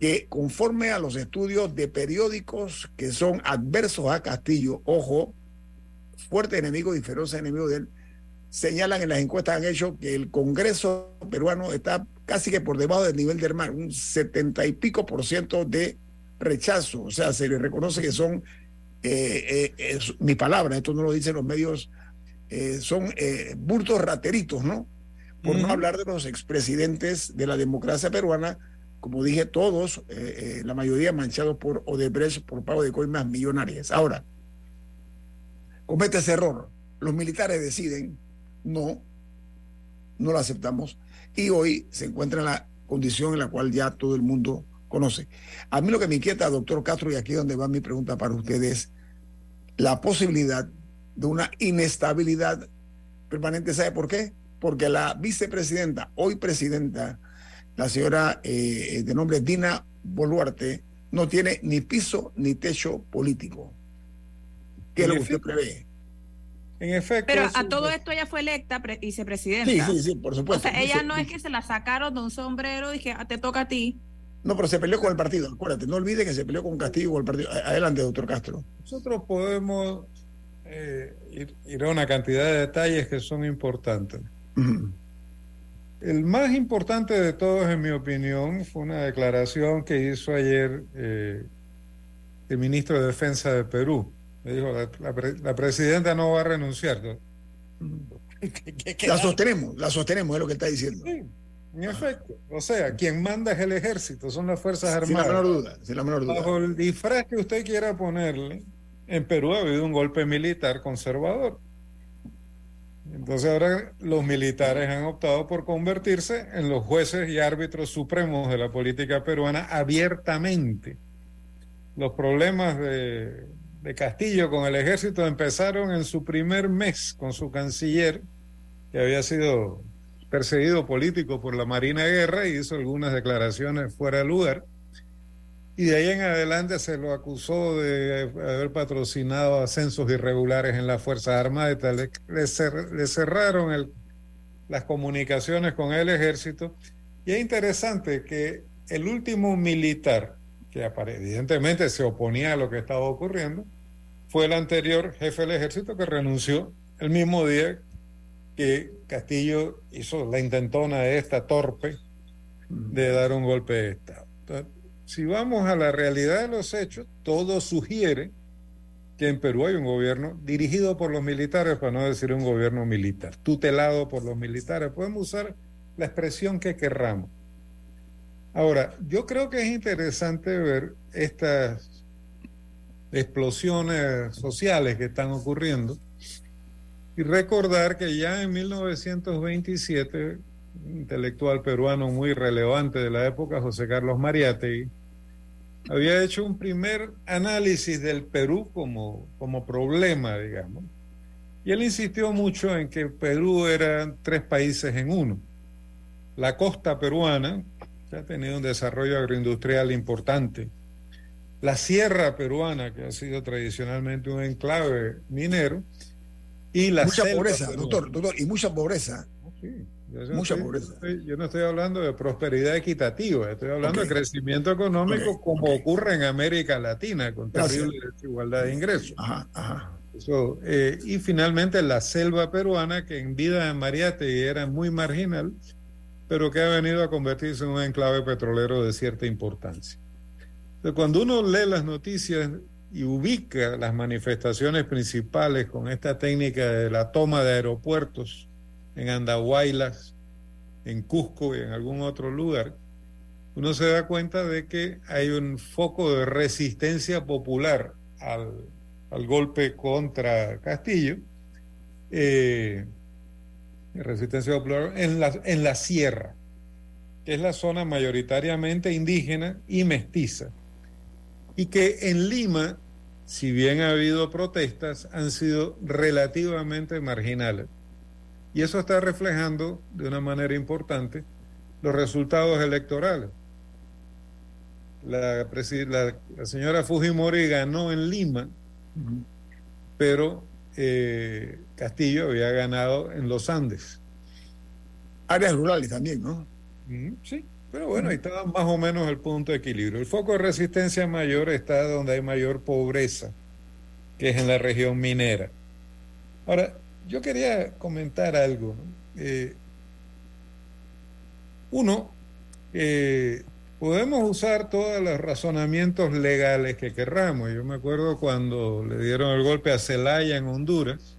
[SPEAKER 1] que conforme a los estudios de periódicos que son adversos a Castillo, ojo, fuerte enemigo y feroz enemigo de él, señalan en las encuestas han hecho que el Congreso peruano está casi que por debajo del nivel del mar, un setenta y pico por ciento de rechazo, o sea, se le reconoce que son, eh, eh, mi palabra, esto no lo dicen los medios, eh, son burtos rateritos, ¿no? Por no hablar de los expresidentes de la democracia peruana, como dije, todos, eh, eh, la mayoría manchados por Odebrecht por pago de coimas millonarias. Ahora, comete ese error. Los militares deciden, no, no lo aceptamos, y hoy se encuentra en la condición en la cual ya todo el mundo conoce. A mí lo que me inquieta, doctor Castro, y aquí es donde va mi pregunta para ustedes, la posibilidad de una inestabilidad permanente. ¿Sabe por qué? Porque la vicepresidenta, hoy presidenta, la señora eh, de nombre Dina Boluarte no tiene ni piso ni techo político. ¿Qué es lo que usted prevé?
[SPEAKER 10] En efecto.
[SPEAKER 2] Pero a todo esto ella fue electa vicepresidenta.
[SPEAKER 1] Sí, sí, sí, por supuesto.
[SPEAKER 2] O sea, ella no es que se la sacaron de un sombrero y dije, ah, te toca a ti.
[SPEAKER 1] No, pero se peleó con el partido, acuérdate, no olvides que se peleó con Castillo el partido. Adelante, doctor Castro.
[SPEAKER 10] Nosotros podemos eh, ir, a una cantidad de detalles que son importantes. El más importante de todos, en mi opinión, fue una declaración que hizo ayer eh, el ministro de Defensa de Perú. Le dijo, la, presidenta no va a renunciar.
[SPEAKER 1] la sostenemos, la sostenemos, es lo que está diciendo.
[SPEAKER 10] Sí, en efecto. O sea, quien manda es el ejército, son las Fuerzas Armadas.
[SPEAKER 1] Sin la menor duda, sin la menor duda.
[SPEAKER 10] Bajo el disfraz que usted quiera ponerle, en Perú ha habido un golpe militar conservador. Entonces ahora los militares han optado por convertirse en los jueces y árbitros supremos de la política peruana abiertamente. Los problemas de, Castillo con el ejército empezaron en su primer mes con su canciller, que había sido perseguido político por la Marina Guerra y hizo algunas declaraciones fuera de lugar. Y de ahí en adelante se lo acusó de haber patrocinado ascensos irregulares en las Fuerzas Armadas y tal. Le, cerraron las comunicaciones con el ejército. Y es interesante que el último militar, que evidentemente se oponía a lo que estaba ocurriendo, fue el anterior jefe del ejército que renunció el mismo día que Castillo hizo la intentona esta torpe de dar un golpe de Estado si vamos a la realidad de los hechos, todo sugiere que en Perú hay un gobierno dirigido por los militares, para no decir un gobierno militar, tutelado por los militares. Podemos usar la expresión que querramos. Ahora, yo creo que es interesante ver estas explosiones sociales que están ocurriendo y recordar que ya en 1927 intelectual peruano muy relevante de la época, José Carlos Mariátegui, había hecho un primer análisis del Perú como, como problema, digamos. Y él insistió mucho en que Perú eran tres países en uno. La costa peruana, que ha tenido un desarrollo agroindustrial importante. La sierra peruana, que ha sido tradicionalmente un enclave minero. Y la
[SPEAKER 1] mucha pobreza, doctor, doctor, y mucha pobreza.
[SPEAKER 10] Sí. Mucha pobreza. yo no estoy hablando de prosperidad equitativa, estoy hablando de crecimiento económico como ocurre en América Latina, con terrible desigualdad de ingresos. Eh, y finalmente la selva peruana, que en vida de Mariate era muy marginal, pero que ha venido a convertirse en un enclave petrolero de cierta importancia. Entonces, cuando uno lee las noticias y ubica las manifestaciones principales con esta técnica de la toma de aeropuertos, en Andahuaylas, en Cusco y en algún otro lugar, uno se da cuenta de que hay un foco de resistencia popular al, golpe contra Castillo, eh, resistencia popular en la, en la sierra, que es la zona mayoritariamente indígena y mestiza, y que en Lima, si bien ha habido protestas, han sido relativamente marginales. Y eso está reflejando de una manera importante los resultados electorales. La, señora Fujimori ganó en Lima, pero eh, Castillo había ganado en los Andes.
[SPEAKER 1] Áreas rurales también, ¿no?
[SPEAKER 10] Sí, pero bueno, ahí estaba más o menos el punto de equilibrio. El foco de resistencia mayor está donde hay mayor pobreza, que es en la región minera. Ahora, yo quería comentar algo. Eh, uno, eh, podemos usar todos los razonamientos legales que querramos. Yo me acuerdo cuando le dieron el golpe a Zelaya en Honduras,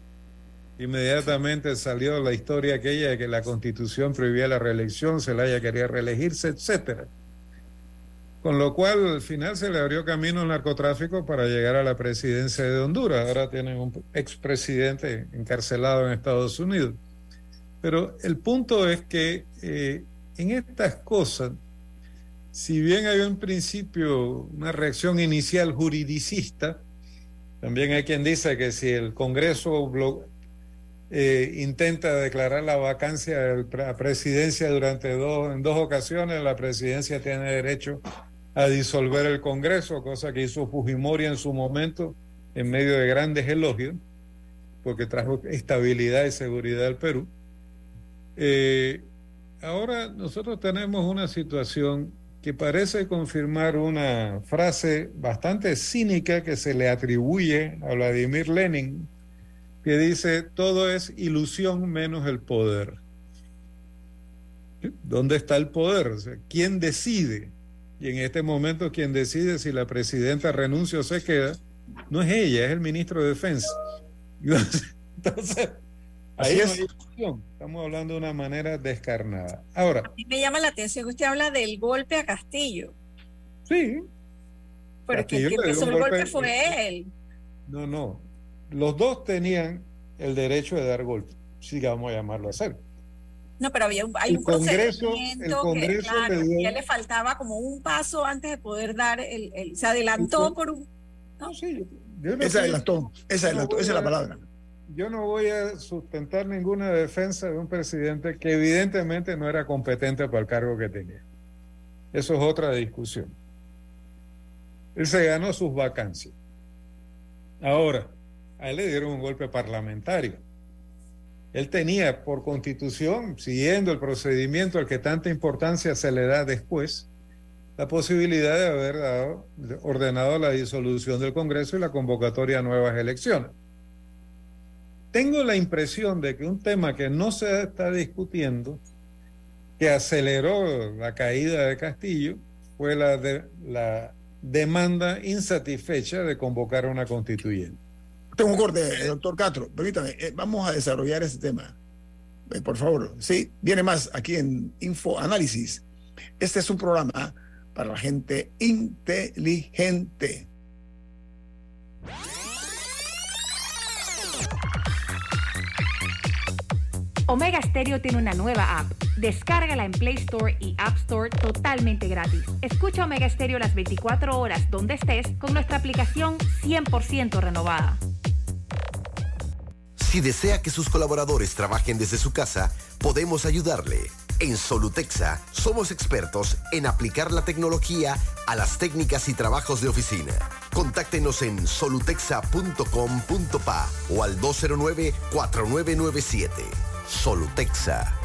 [SPEAKER 10] inmediatamente salió la historia aquella de que la constitución prohibía la reelección, Zelaya quería reelegirse, etcétera. Con lo cual, al final se le abrió camino al narcotráfico para llegar a la presidencia de Honduras. Ahora tienen un expresidente encarcelado en Estados Unidos. Pero el punto es que eh, en estas cosas, si bien hay un principio, una reacción inicial juridicista, también hay quien dice que si el Congreso eh, intenta declarar la vacancia de la presidencia durante dos, en dos ocasiones, la presidencia tiene derecho a disolver el Congreso, cosa que hizo Fujimori en su momento en medio de grandes elogios, porque trajo estabilidad y seguridad al Perú. Eh, ahora nosotros tenemos una situación que parece confirmar una frase bastante cínica que se le atribuye a Vladimir Lenin, que dice, todo es ilusión menos el poder. ¿Dónde está el poder? ¿Quién decide? Y en este momento quien decide si la presidenta renuncia o se queda, no es ella, es el ministro de Defensa. Entonces, ahí es. Estamos hablando de una manera descarnada. Ahora.
[SPEAKER 3] A mí me llama la atención que usted habla del golpe a Castillo.
[SPEAKER 10] Sí.
[SPEAKER 3] Porque el que empezó el golpe fue él.
[SPEAKER 10] No, no. Los dos tenían el derecho de dar golpe, si vamos a llamarlo así.
[SPEAKER 3] No, pero había un, hay un
[SPEAKER 10] Congreso,
[SPEAKER 3] que, claro, ya le faltaba como un paso antes de poder dar el, se adelantó por un
[SPEAKER 1] no, sí, esa adelantó, esa adelantó, esa es la palabra.
[SPEAKER 10] Yo no voy a sustentar ninguna defensa de un presidente que evidentemente no era competente para el cargo que tenía. Eso es otra discusión. Él se ganó sus vacancias. Ahora, a él le dieron un golpe parlamentario. Él tenía por constitución, siguiendo el procedimiento al que tanta importancia se le da después, la posibilidad de haber ordenado la disolución del Congreso y la convocatoria a nuevas elecciones. Tengo la impresión de que un tema que no se está discutiendo, que aceleró la caída de Castillo, fue la, de, la demanda insatisfecha de convocar a una constituyente.
[SPEAKER 1] Tengo un corte, doctor Castro. Permítame, eh, vamos a desarrollar ese tema. Eh, por favor. Sí, viene más aquí en Info Análisis. Este es un programa para la gente inteligente.
[SPEAKER 4] Omega Stereo tiene una nueva app. Descárgala en Play Store y App Store totalmente gratis. Escucha Omega Stereo las 24 horas donde estés con nuestra aplicación 100% renovada.
[SPEAKER 15] Si desea que sus colaboradores trabajen desde su casa, podemos ayudarle. En Solutexa somos expertos en aplicar la tecnología a las técnicas y trabajos de oficina. Contáctenos en solutexa.com.pa o al 209-4997. Solutexa.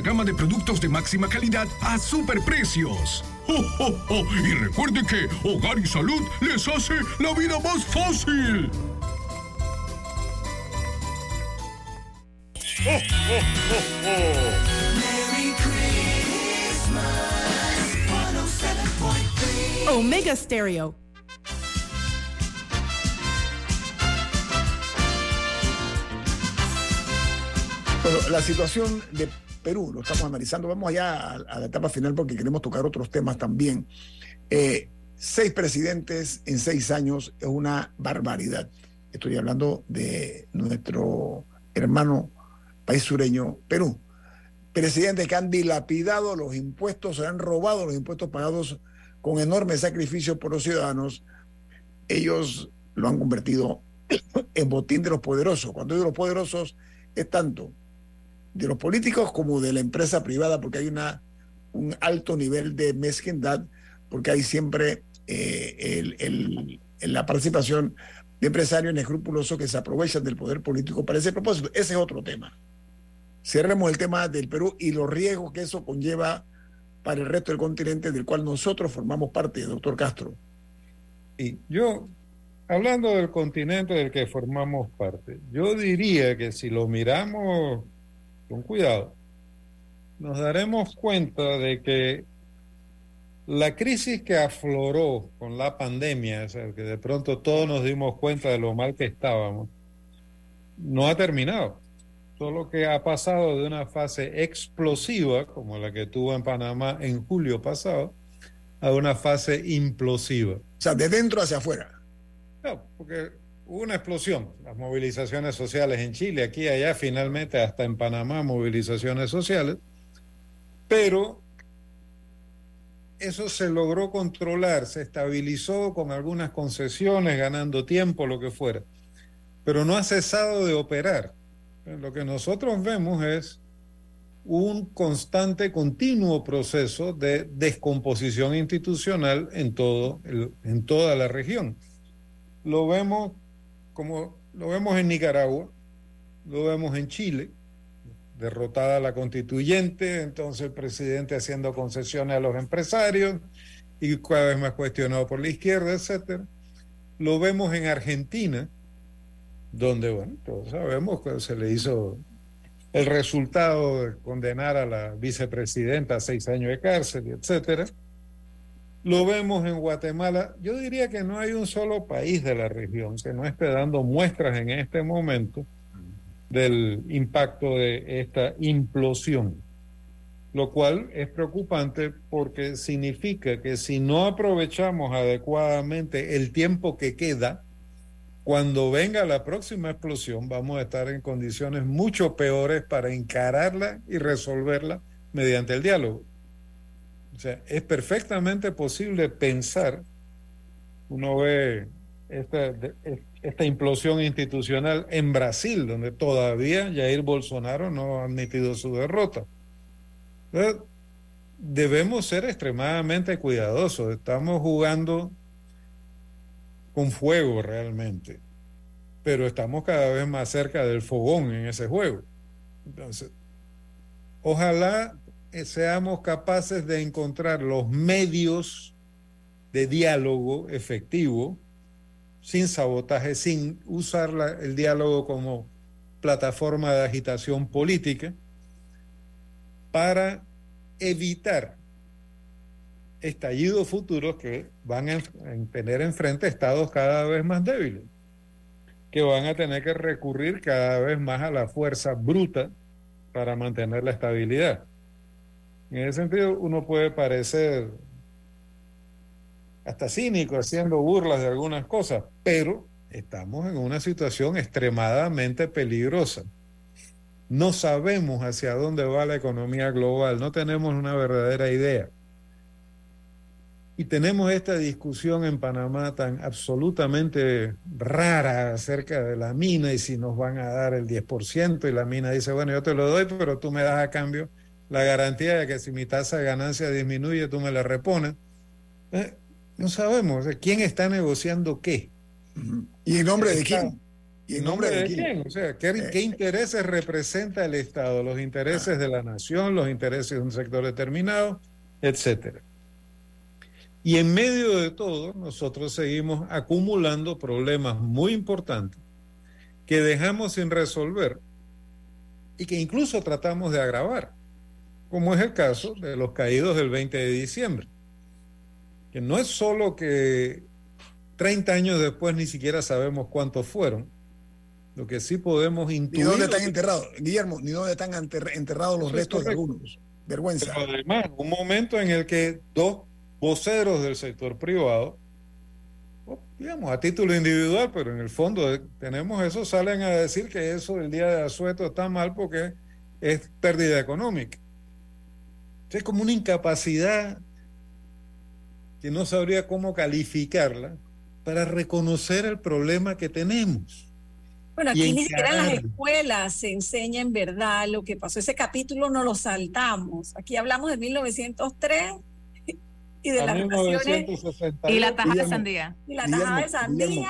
[SPEAKER 13] gama de productos de máxima calidad a superprecios. ¡Oh, Y recuerde que Hogar y Salud les hace la vida más fácil.
[SPEAKER 14] Omega Stereo.
[SPEAKER 1] Bueno, la situación de Perú, lo estamos analizando. Vamos allá a, la etapa final porque queremos tocar otros temas también. Eh, seis presidentes en seis años es una barbaridad. Estoy hablando de nuestro hermano país sureño, Perú. Presidentes que han dilapidado los impuestos, se han robado los impuestos pagados con enorme sacrificio por los ciudadanos. Ellos lo han convertido en botín de los poderosos. Cuando digo los poderosos, es tanto de los políticos como de la empresa privada, porque hay una, un alto nivel de mezquindad, porque hay siempre eh, el, la participación de empresarios inescrupulosos que se aprovechan del poder político para ese propósito. Ese es otro tema. Cerremos el tema del Perú y los riesgos que eso conlleva para el resto del continente del cual nosotros formamos parte, doctor Castro.
[SPEAKER 10] Y yo, hablando del continente del que formamos parte, yo diría que si lo miramos con cuidado, nos daremos cuenta de que la crisis que afloró con la pandemia, o sea, que de pronto todos nos dimos cuenta de lo mal que estábamos, no ha terminado. Solo que ha pasado de una fase explosiva, como la que tuvo en Panamá en julio pasado, a una fase implosiva. O
[SPEAKER 1] sea, de dentro hacia afuera.
[SPEAKER 10] No, porque hubo una explosión, las movilizaciones sociales en Chile, aquí y allá, finalmente hasta en Panamá movilizaciones sociales, pero eso se logró controlar, se estabilizó con algunas concesiones, ganando tiempo, lo que fuera, pero no ha cesado de operar. Lo que nosotros vemos es un constante, continuo proceso de descomposición institucional en, todo en toda la región. Lo vemos como lo vemos en Nicaragua, lo vemos en Chile, derrotada la constituyente, entonces el presidente haciendo concesiones a los empresarios y cada vez más cuestionado por la izquierda, etcétera. Lo vemos en Argentina, donde, bueno, todos sabemos que se le hizo el resultado de condenar a la vicepresidenta a seis años de cárcel, etcétera. Lo vemos en Guatemala. Yo diría que no hay un solo país de la región que no esté dando muestras en este momento del impacto de esta implosión, lo cual es preocupante porque significa que si no aprovechamos adecuadamente el tiempo que queda, cuando venga la próxima explosión vamos a estar en condiciones mucho peores para encararla y resolverla mediante el diálogo. O sea, es perfectamente posible pensar, uno ve esta, esta implosión institucional en Brasil, donde todavía Jair Bolsonaro no ha admitido su derrota. debemos ser extremadamente cuidadosos. Estamos jugando con fuego realmente, pero estamos cada vez más cerca del fogón en ese juego. Entonces, ojalá seamos capaces de encontrar los medios de diálogo efectivo sin sabotaje, sin usar el diálogo como plataforma de agitación política, para evitar estallidos futuros que van a tener enfrente estados cada vez más débiles, que van a tener que recurrir cada vez más a la fuerza bruta para mantener la estabilidad. En ese sentido, uno puede parecer hasta cínico haciendo burlas de algunas cosas, pero estamos en una situación extremadamente peligrosa. No sabemos hacia dónde va la economía global, no tenemos una verdadera idea. Y tenemos esta discusión en Panamá tan absolutamente rara acerca de la mina y si nos van a dar el 10% y la mina dice, bueno, yo te lo doy, pero tú me das a cambio la garantía de que si mi tasa de ganancia disminuye, tú me la repones. Eh, no sabemos quién está negociando qué.
[SPEAKER 1] ¿Y en nombre de quién?
[SPEAKER 10] ¿Y en nombre, de, quién? O sea, ¿qué, ¿qué, eh. intereses representa el Estado? Los intereses ah. de la nación, los intereses de un sector determinado, etcétera. Y en medio de todo, nosotros seguimos acumulando problemas muy importantes que dejamos sin resolver y que incluso tratamos de agravar, como es el caso de los caídos del 20 de diciembre que no es solo que 30 años después ni siquiera sabemos cuántos fueron, lo que sí podemos intuir.
[SPEAKER 1] ¿Ni dónde están enterrados? Guillermo, ni dónde están enterrados los restos de algunos. Vergüenza.
[SPEAKER 10] Pero además, un momento en el que dos voceros del sector privado, digamos, a título individual, pero en el fondo tenemos eso, salen a decir que eso del día de asueto está mal porque es pérdida económica. Es como una incapacidad que no sabría cómo calificarla para reconocer el problema que tenemos.
[SPEAKER 3] Bueno, aquí ni siquiera en las escuelas se enseña en verdad lo que pasó. Ese capítulo no lo saltamos. Aquí hablamos de 1903 y de las relaciones.
[SPEAKER 2] Y la taja de sandía.
[SPEAKER 3] Y la taja de sandía.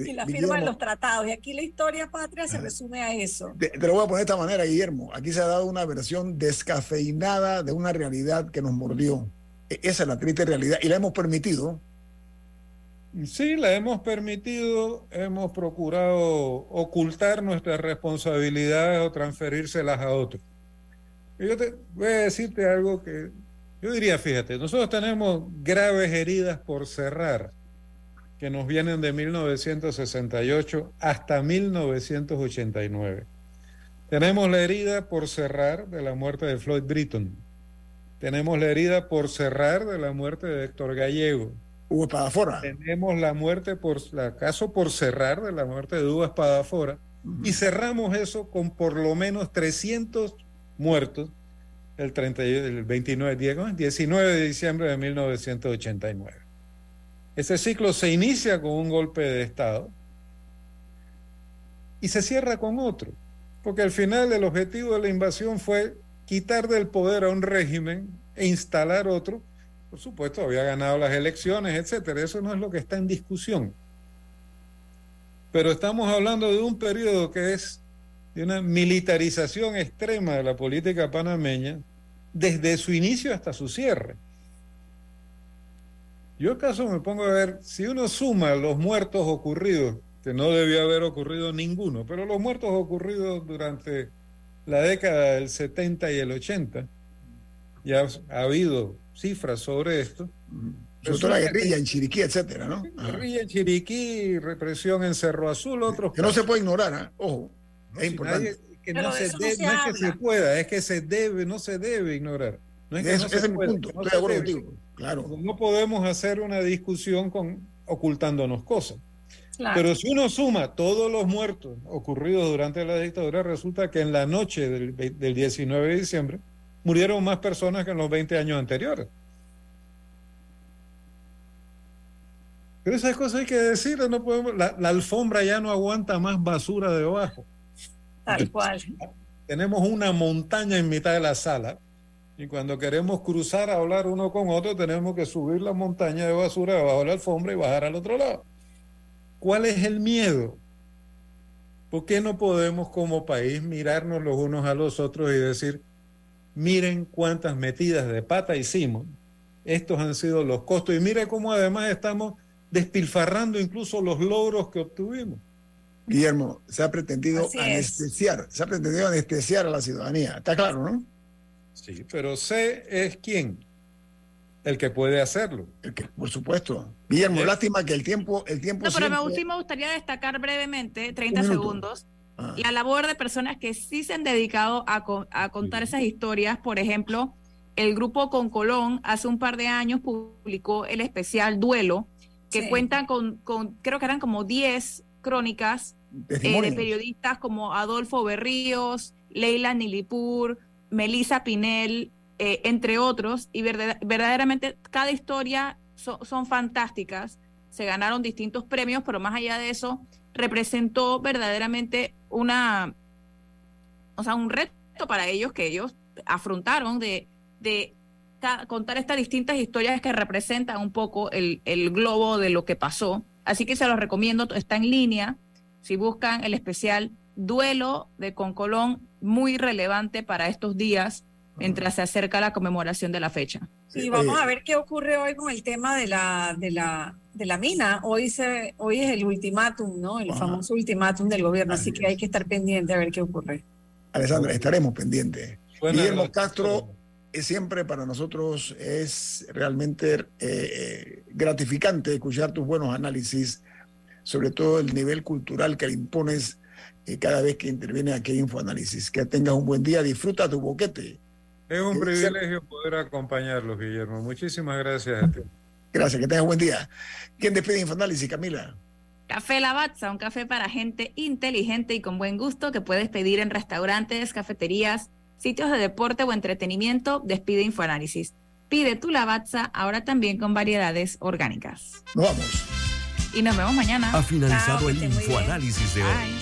[SPEAKER 3] Y la firma de los tratados. Y aquí la historia patria se resume a eso.
[SPEAKER 1] Te, te, lo voy a poner de esta manera, Guillermo. Aquí se ha dado una versión descafeinada de una realidad que nos mordió. E-, esa es la triste realidad y la hemos permitido.
[SPEAKER 10] Sí, la hemos permitido, hemos procurado ocultar nuestras responsabilidades o transferírselas a otros. yo te voy a decirte algo que yo diría, fíjate, nosotros tenemos graves heridas por cerrar que nos vienen de 1968 hasta 1989. Tenemos la herida por cerrar de la muerte de Floyd Britton tenemos la herida por cerrar de la muerte de Héctor Gallego.
[SPEAKER 1] Hugo Espadafora.
[SPEAKER 10] Tenemos la muerte por, la caso por cerrar de la muerte de Hugo Espadafora. Y cerramos eso con por lo menos 300 muertos el, 30, el 29, 19 de diciembre de 1989. Ese ciclo se inicia con un golpe de Estado y se cierra con otro, porque al final el objetivo de la invasión fue quitar del poder a un régimen e instalar otro. Por supuesto, había ganado las elecciones, etcétera. Eso no es lo que está en discusión. Pero estamos hablando de un periodo que es de una militarización extrema de la política panameña desde su inicio hasta su cierre. Yo acaso me pongo a ver, si uno suma los muertos ocurridos, que no debió haber ocurrido ninguno, pero los muertos ocurridos durante la década del 70 y el 80, ya ha habido cifras sobre esto.
[SPEAKER 1] Sobre todo la guerrilla en Chiriquí, etcétera, ¿no?
[SPEAKER 10] Guerrilla en Chiriquí, represión en Cerro Azul, otros.
[SPEAKER 1] Que no se puede ignorar, ¿eh? ojo, es importante.
[SPEAKER 10] que no, se debe, no, es que se pueda, es que se debe, no se debe ignorar. No es que
[SPEAKER 1] ese, no se es puede, mi punto, estoy de acuerdo contigo. Claro.
[SPEAKER 10] No podemos hacer una discusión con ocultándonos cosas. Claro. Pero si uno suma todos los muertos ocurridos durante la dictadura, resulta que en la noche del, del 19 de diciembre murieron más personas que en los 20 años anteriores. Pero esas cosas hay que decir, no podemos, la, la, alfombra ya no aguanta más basura debajo.
[SPEAKER 3] Tal cual.
[SPEAKER 10] Tenemos una montaña en mitad de la sala y cuando queremos cruzar a hablar uno con otro tenemos que subir la montaña de basura debajo de la alfombra y bajar al otro lado. ¿Cuál es el miedo? ¿Por qué no podemos como país mirarnos los unos a los otros y decir, miren cuántas metidas de pata hicimos? Estos han sido los costos y mire cómo además estamos despilfarrando incluso los logros que obtuvimos.
[SPEAKER 1] Guillermo, se ha pretendido Así anestesiar, es. se ha pretendido anestesiar a la ciudadanía, está claro, ¿no?
[SPEAKER 10] Sí, pero sé es quién, el que puede hacerlo.
[SPEAKER 1] El que, por supuesto. Guillermo, ¿Eh? lástima que el tiempo, el tiempo.
[SPEAKER 2] No, pero siempre... me gustaría destacar brevemente, 30 segundos, ah. la labor de personas que sí se han dedicado a, a contar sí. esas historias. Por ejemplo, el grupo Con Colón hace un par de años publicó el especial Duelo, que sí. cuentan con, con, creo que eran como 10 crónicas eh, de periodistas como Adolfo Berríos, Leila Nilipur, Melisa Pinel, eh, entre otros, y verdad, verdaderamente cada historia so, son fantásticas. Se ganaron distintos premios, pero más allá de eso, representó verdaderamente una, o sea, un reto para ellos que ellos afrontaron de, de contar estas distintas historias que representan un poco el, el, globo de lo que pasó. Así que se los recomiendo, está en línea. Si buscan el especial Duelo de Concolón, muy relevante para estos días mientras se acerca la conmemoración de la fecha.
[SPEAKER 3] Sí, vamos a ver qué ocurre hoy con el tema de la, de la, de la mina. Hoy, se, hoy es el ultimátum, ¿no? El Ajá. famoso ultimátum del gobierno, así que hay que estar pendiente a ver qué ocurre.
[SPEAKER 1] Alessandra, estaremos pendientes. Guillermo Castro es siempre para nosotros es realmente eh, gratificante escuchar tus buenos análisis, sobre todo el nivel cultural que le impones eh, cada vez que interviene aquí en Infoanálisis. Que tengas un buen día, disfruta tu boquete.
[SPEAKER 10] Es un privilegio poder acompañarlos, Guillermo. Muchísimas gracias a ti.
[SPEAKER 1] Gracias, que tengas un buen día. ¿Quién despide Infoanálisis, Camila?
[SPEAKER 2] Café Lavazza, un café para gente inteligente y con buen gusto que puedes pedir en restaurantes, cafeterías, sitios de deporte o entretenimiento, despide Infoanálisis. Pide tu Lavazza ahora también con variedades orgánicas.
[SPEAKER 1] Nos vamos.
[SPEAKER 2] Y nos vemos mañana.
[SPEAKER 11] Ha finalizado Chao, el Infoanálisis de hoy.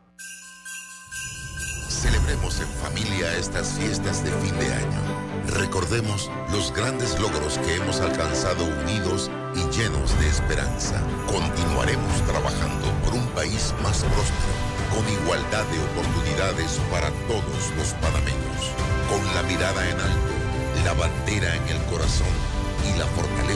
[SPEAKER 9] Celebremos en familia estas fiestas de fin de año. Recordemos los grandes logros que hemos alcanzado unidos y llenos de esperanza. Continuaremos trabajando por un país más próspero, con igualdad de oportunidades para todos los panameños. Con la mirada en alto, la bandera en el corazón y la fortaleza